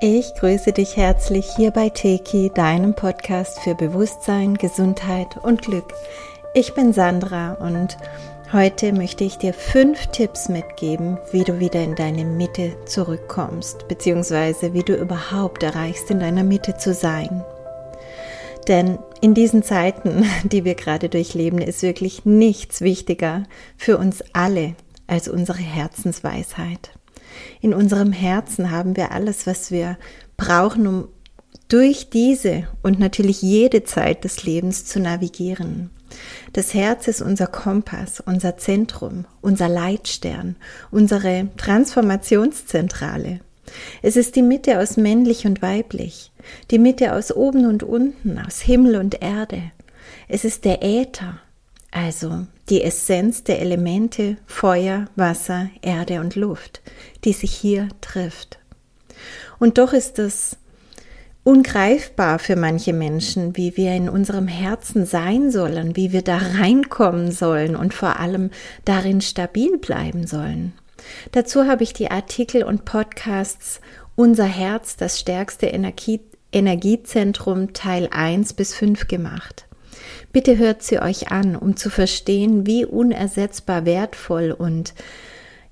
Ich grüße dich herzlich hier bei Teki, deinem Podcast für Bewusstsein, Gesundheit und Glück. Ich bin Sandra und heute möchte ich dir fünf Tipps mitgeben, wie du wieder in deine Mitte zurückkommst, beziehungsweise wie du überhaupt erreichst, in deiner Mitte zu sein. Denn in diesen Zeiten, die wir gerade durchleben, ist wirklich nichts wichtiger für uns alle als unsere Herzensweisheit. In unserem Herzen haben wir alles, was wir brauchen, um durch diese und natürlich jede Zeit des Lebens zu navigieren. Das Herz ist unser Kompass, unser Zentrum, unser Leitstern, unsere Transformationszentrale. Es ist die Mitte aus männlich und weiblich, die Mitte aus oben und unten, aus Himmel und Erde. Es ist der Äther, also die Essenz der Elemente Feuer, Wasser, Erde und Luft, die sich hier trifft. Und doch ist es ungreifbar für manche Menschen, wie wir in unserem Herzen sein sollen, wie wir da reinkommen sollen und vor allem darin stabil bleiben sollen. Dazu habe ich die Artikel und Podcasts Unser Herz, das stärkste Energie Energiezentrum Teil 1 bis 5 gemacht. Bitte hört sie euch an, um zu verstehen, wie unersetzbar wertvoll und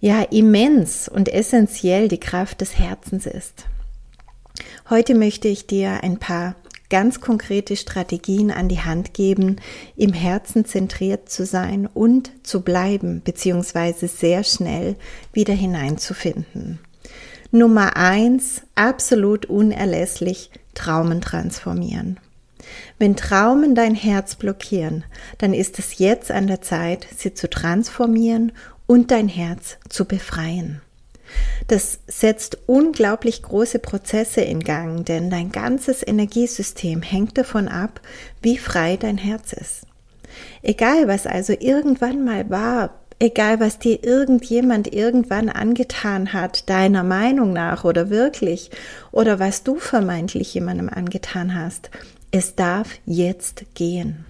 ja immens und essentiell die Kraft des Herzens ist. Heute möchte ich dir ein paar ganz konkrete Strategien an die Hand geben, im Herzen zentriert zu sein und zu bleiben, beziehungsweise sehr schnell wieder hineinzufinden. Nummer eins, absolut unerlässlich, Traumen transformieren. Wenn Traumen dein Herz blockieren, dann ist es jetzt an der Zeit, sie zu transformieren und dein Herz zu befreien. Das setzt unglaublich große Prozesse in Gang, denn dein ganzes Energiesystem hängt davon ab, wie frei dein Herz ist. Egal, was also irgendwann mal war, egal, was dir irgendjemand irgendwann angetan hat, deiner Meinung nach oder wirklich, oder was du vermeintlich jemandem angetan hast, es darf jetzt gehen.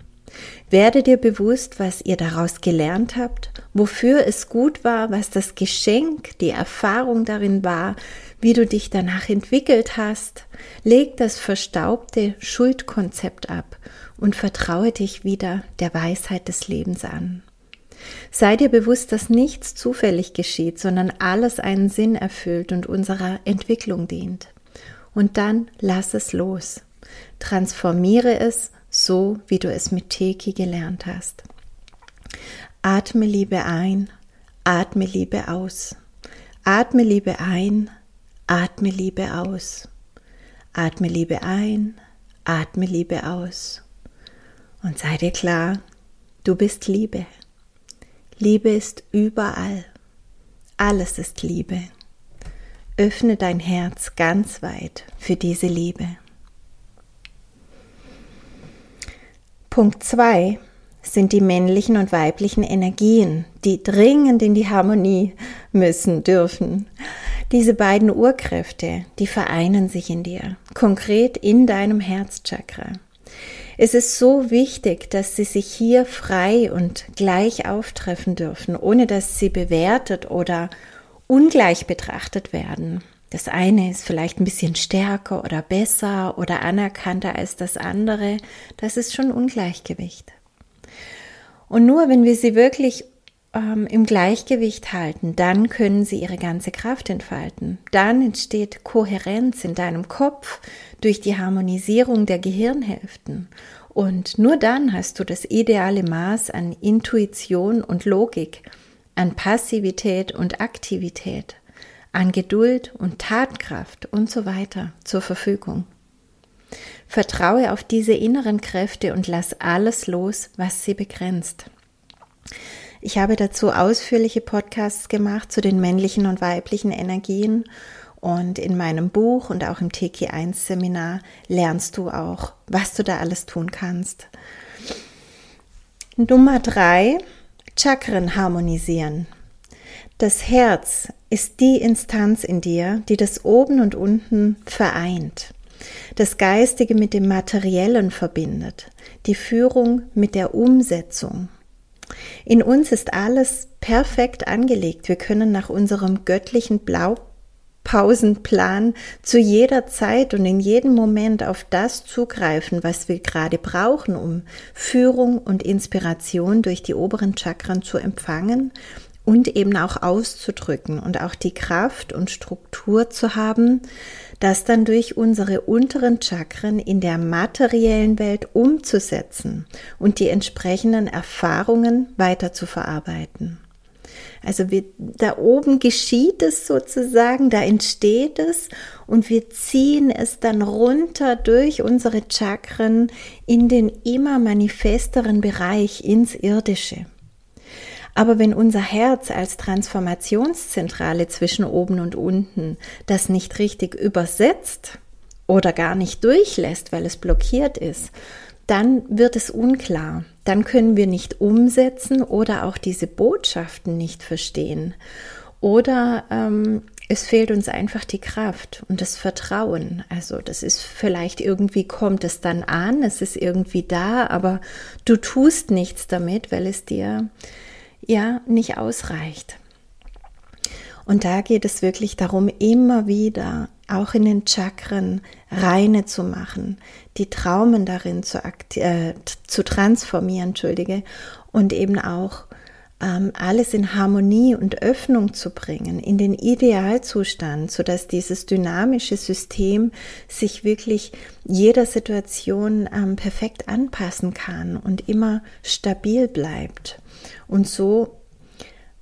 Werde dir bewusst, was ihr daraus gelernt habt, wofür es gut war, was das Geschenk, die Erfahrung darin war, wie du dich danach entwickelt hast. Leg das verstaubte Schuldkonzept ab und vertraue dich wieder der Weisheit des Lebens an. Sei dir bewusst, dass nichts zufällig geschieht, sondern alles einen Sinn erfüllt und unserer Entwicklung dient. Und dann lass es los. Transformiere es so, wie du es mit Teki gelernt hast. Atme Liebe ein, atme Liebe aus. Atme Liebe ein, atme Liebe aus. Atme Liebe ein, atme Liebe aus. Und sei dir klar, du bist Liebe. Liebe ist überall. Alles ist Liebe. Öffne dein Herz ganz weit für diese Liebe. Punkt 2 sind die männlichen und weiblichen Energien, die dringend in die Harmonie müssen, dürfen. Diese beiden Urkräfte, die vereinen sich in dir, konkret in deinem Herzchakra. Es ist so wichtig, dass sie sich hier frei und gleich auftreffen dürfen, ohne dass sie bewertet oder ungleich betrachtet werden. Das eine ist vielleicht ein bisschen stärker oder besser oder anerkannter als das andere. Das ist schon Ungleichgewicht. Und nur wenn wir sie wirklich ähm, im Gleichgewicht halten, dann können sie ihre ganze Kraft entfalten. Dann entsteht Kohärenz in deinem Kopf durch die Harmonisierung der Gehirnhälften. Und nur dann hast du das ideale Maß an Intuition und Logik, an Passivität und Aktivität an Geduld und Tatkraft und so weiter zur Verfügung. Vertraue auf diese inneren Kräfte und lass alles los, was sie begrenzt. Ich habe dazu ausführliche Podcasts gemacht zu den männlichen und weiblichen Energien und in meinem Buch und auch im TK1 Seminar lernst du auch, was du da alles tun kannst. Nummer drei, Chakren harmonisieren. Das Herz ist die Instanz in dir, die das Oben und Unten vereint, das Geistige mit dem Materiellen verbindet, die Führung mit der Umsetzung. In uns ist alles perfekt angelegt. Wir können nach unserem göttlichen Blau Pausenplan zu jeder Zeit und in jedem Moment auf das zugreifen, was wir gerade brauchen, um Führung und Inspiration durch die oberen Chakren zu empfangen und eben auch auszudrücken und auch die Kraft und Struktur zu haben, das dann durch unsere unteren Chakren in der materiellen Welt umzusetzen und die entsprechenden Erfahrungen weiter zu verarbeiten. Also wir, da oben geschieht es sozusagen, da entsteht es und wir ziehen es dann runter durch unsere Chakren in den immer manifesteren Bereich ins Irdische. Aber wenn unser Herz als Transformationszentrale zwischen oben und unten das nicht richtig übersetzt oder gar nicht durchlässt, weil es blockiert ist, dann wird es unklar. Dann können wir nicht umsetzen oder auch diese Botschaften nicht verstehen. Oder ähm, es fehlt uns einfach die Kraft und das Vertrauen. Also das ist vielleicht irgendwie kommt es dann an, es ist irgendwie da, aber du tust nichts damit, weil es dir ja nicht ausreicht. Und da geht es wirklich darum, immer wieder auch in den Chakren reine zu machen, die Traumen darin zu, äh, zu transformieren, entschuldige, und eben auch alles in Harmonie und Öffnung zu bringen, in den Idealzustand, sodass dieses dynamische System sich wirklich jeder Situation ähm, perfekt anpassen kann und immer stabil bleibt. Und so,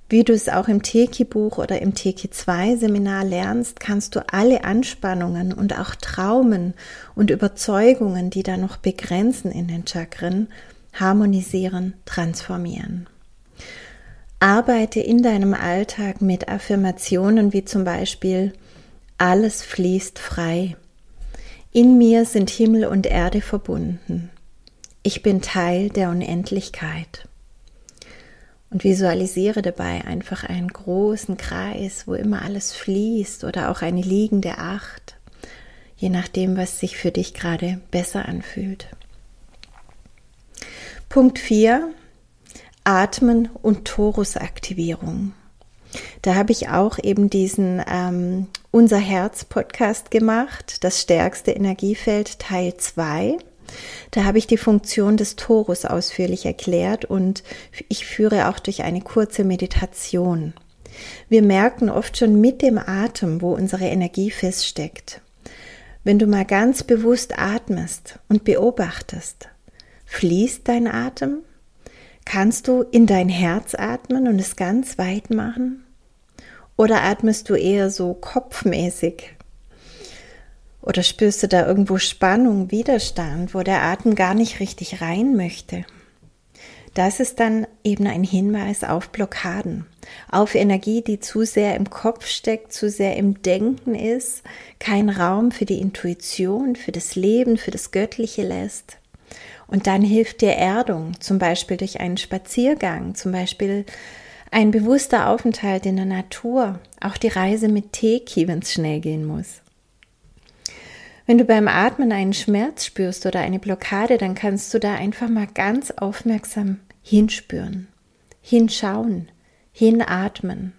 wie du es auch im Teki-Buch oder im Teki-2-Seminar lernst, kannst du alle Anspannungen und auch Traumen und Überzeugungen, die da noch begrenzen in den Chakren, harmonisieren, transformieren. Arbeite in deinem Alltag mit Affirmationen wie zum Beispiel alles fließt frei. In mir sind Himmel und Erde verbunden. Ich bin Teil der Unendlichkeit und visualisiere dabei einfach einen großen Kreis, wo immer alles fließt oder auch eine liegende Acht, je nachdem, was sich für dich gerade besser anfühlt. Punkt 4. Atmen und Torusaktivierung. Da habe ich auch eben diesen ähm, Unser Herz Podcast gemacht, das stärkste Energiefeld Teil 2. Da habe ich die Funktion des Torus ausführlich erklärt und ich führe auch durch eine kurze Meditation. Wir merken oft schon mit dem Atem, wo unsere Energie feststeckt. Wenn du mal ganz bewusst atmest und beobachtest, fließt dein Atem? Kannst du in dein Herz atmen und es ganz weit machen? Oder atmest du eher so kopfmäßig oder spürst du da irgendwo Spannung, Widerstand, wo der Atem gar nicht richtig rein möchte? Das ist dann eben ein Hinweis auf Blockaden, auf Energie, die zu sehr im Kopf steckt, zu sehr im Denken ist, kein Raum für die Intuition, für das Leben, für das Göttliche lässt. Und dann hilft dir Erdung, zum Beispiel durch einen Spaziergang, zum Beispiel ein bewusster Aufenthalt in der Natur, auch die Reise mit Teki, wenn es schnell gehen muss. Wenn du beim Atmen einen Schmerz spürst oder eine Blockade, dann kannst du da einfach mal ganz aufmerksam hinspüren, hinschauen, hinatmen.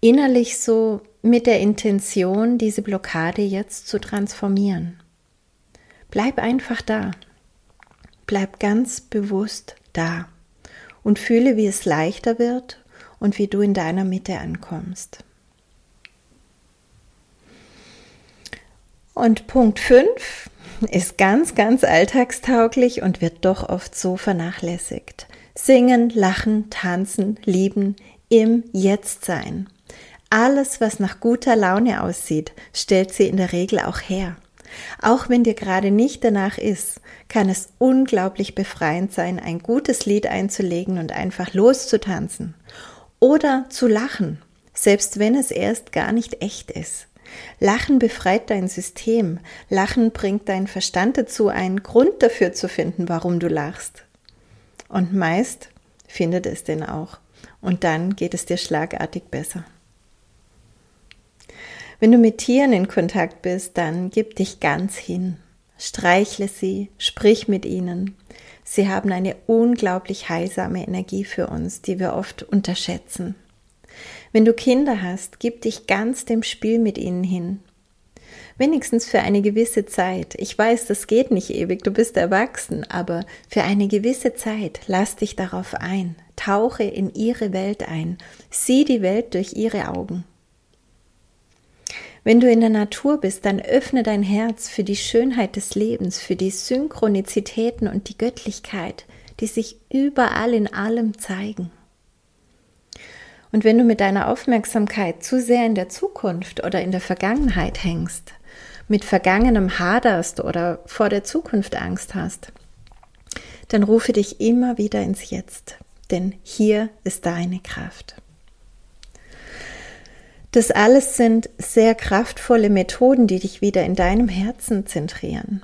Innerlich so mit der Intention, diese Blockade jetzt zu transformieren. Bleib einfach da. Bleib ganz bewusst da und fühle, wie es leichter wird und wie du in deiner Mitte ankommst. Und Punkt 5 ist ganz, ganz alltagstauglich und wird doch oft so vernachlässigt. Singen, lachen, tanzen, lieben, im Jetzt sein. Alles, was nach guter Laune aussieht, stellt sie in der Regel auch her. Auch wenn dir gerade nicht danach ist, kann es unglaublich befreiend sein, ein gutes Lied einzulegen und einfach loszutanzen. Oder zu lachen, selbst wenn es erst gar nicht echt ist. Lachen befreit dein System. Lachen bringt deinen Verstand dazu, einen Grund dafür zu finden, warum du lachst. Und meist findet es den auch. Und dann geht es dir schlagartig besser. Wenn du mit Tieren in Kontakt bist, dann gib dich ganz hin. Streichle sie, sprich mit ihnen. Sie haben eine unglaublich heilsame Energie für uns, die wir oft unterschätzen. Wenn du Kinder hast, gib dich ganz dem Spiel mit ihnen hin. Wenigstens für eine gewisse Zeit. Ich weiß, das geht nicht ewig, du bist erwachsen, aber für eine gewisse Zeit lass dich darauf ein, tauche in ihre Welt ein, sieh die Welt durch ihre Augen. Wenn du in der Natur bist, dann öffne dein Herz für die Schönheit des Lebens, für die Synchronizitäten und die Göttlichkeit, die sich überall in allem zeigen. Und wenn du mit deiner Aufmerksamkeit zu sehr in der Zukunft oder in der Vergangenheit hängst, mit Vergangenem haderst oder vor der Zukunft Angst hast, dann rufe dich immer wieder ins Jetzt, denn hier ist deine Kraft. Das alles sind sehr kraftvolle Methoden, die dich wieder in deinem Herzen zentrieren.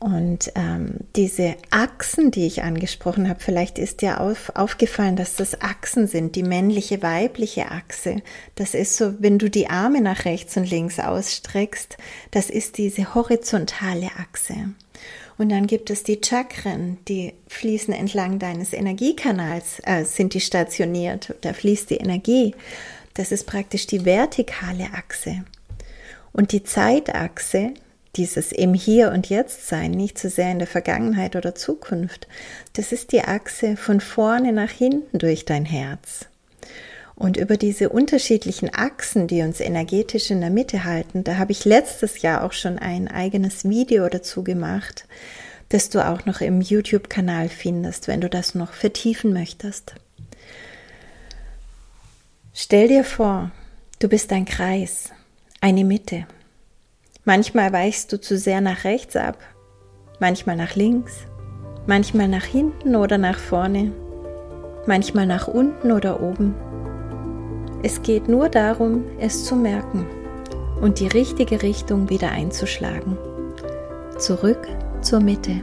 Und ähm, diese Achsen, die ich angesprochen habe, vielleicht ist dir auf, aufgefallen, dass das Achsen sind, die männliche, weibliche Achse. Das ist so, wenn du die Arme nach rechts und links ausstreckst, das ist diese horizontale Achse. Und dann gibt es die Chakren, die fließen entlang deines Energiekanals, äh, sind die stationiert, da fließt die Energie. Das ist praktisch die vertikale Achse. Und die Zeitachse, dieses im Hier und Jetzt sein, nicht so sehr in der Vergangenheit oder Zukunft, das ist die Achse von vorne nach hinten durch dein Herz. Und über diese unterschiedlichen Achsen, die uns energetisch in der Mitte halten, da habe ich letztes Jahr auch schon ein eigenes Video dazu gemacht, das du auch noch im YouTube-Kanal findest, wenn du das noch vertiefen möchtest. Stell dir vor, du bist ein Kreis, eine Mitte. Manchmal weichst du zu sehr nach rechts ab, manchmal nach links, manchmal nach hinten oder nach vorne, manchmal nach unten oder oben. Es geht nur darum, es zu merken und die richtige Richtung wieder einzuschlagen. Zurück zur Mitte.